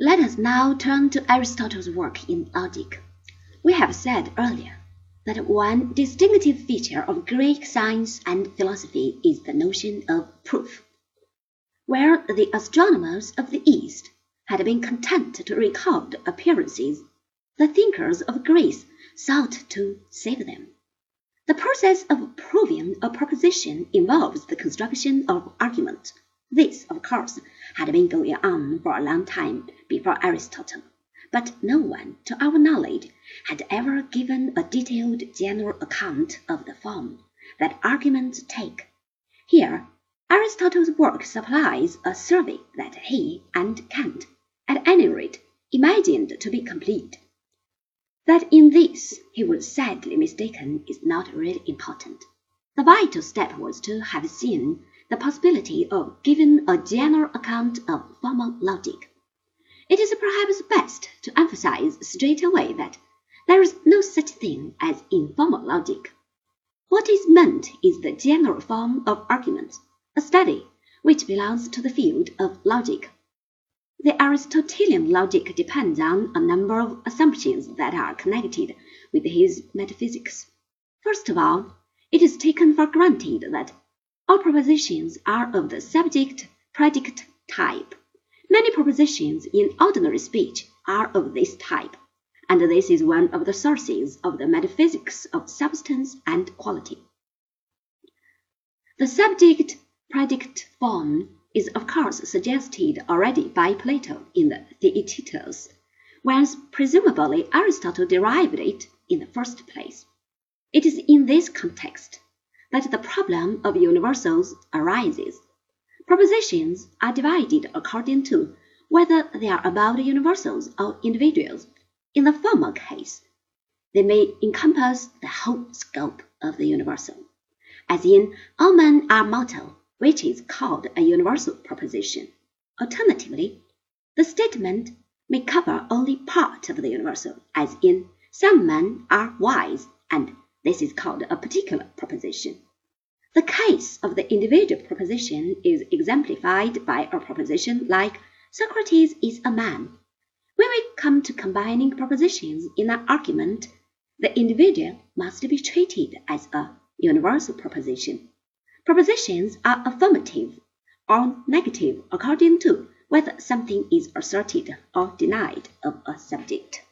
Let us now turn to Aristotle's work in logic. We have said earlier that one distinctive feature of Greek science and philosophy is the notion of proof. Where the astronomers of the East had been content to record appearances, the thinkers of Greece sought to save them. The process of proving a proposition involves the construction of argument. This, of course, had been going on for a long time before Aristotle, but no one, to our knowledge, had ever given a detailed general account of the form that arguments take. Here Aristotle's work supplies a survey that he and Kant, at any rate, imagined to be complete. That in this he was sadly mistaken is not really important. The vital step was to have seen the possibility of giving a general account of formal logic. It is perhaps best to emphasize straight away that there is no such thing as informal logic. What is meant is the general form of argument, a study which belongs to the field of logic. The Aristotelian logic depends on a number of assumptions that are connected with his metaphysics. First of all, it is taken for granted that all propositions are of the subject-predicate type. Many propositions in ordinary speech are of this type, and this is one of the sources of the metaphysics of substance and quality. The subject-predicate form is of course suggested already by Plato in the Theaetetus, whence presumably Aristotle derived it in the first place. It is in this context that the problem of universals arises. Propositions are divided according to whether they are about universals or individuals. In the former case, they may encompass the whole scope of the universal, as in all men are mortal, which is called a universal proposition. Alternatively, the statement may cover only part of the universal, as in some men are wise, and this is called a particular proposition. The case of the individual proposition is exemplified by a proposition like Socrates is a man. When we come to combining propositions in an argument, the individual must be treated as a universal proposition. Propositions are affirmative or negative according to whether something is asserted or denied of a subject.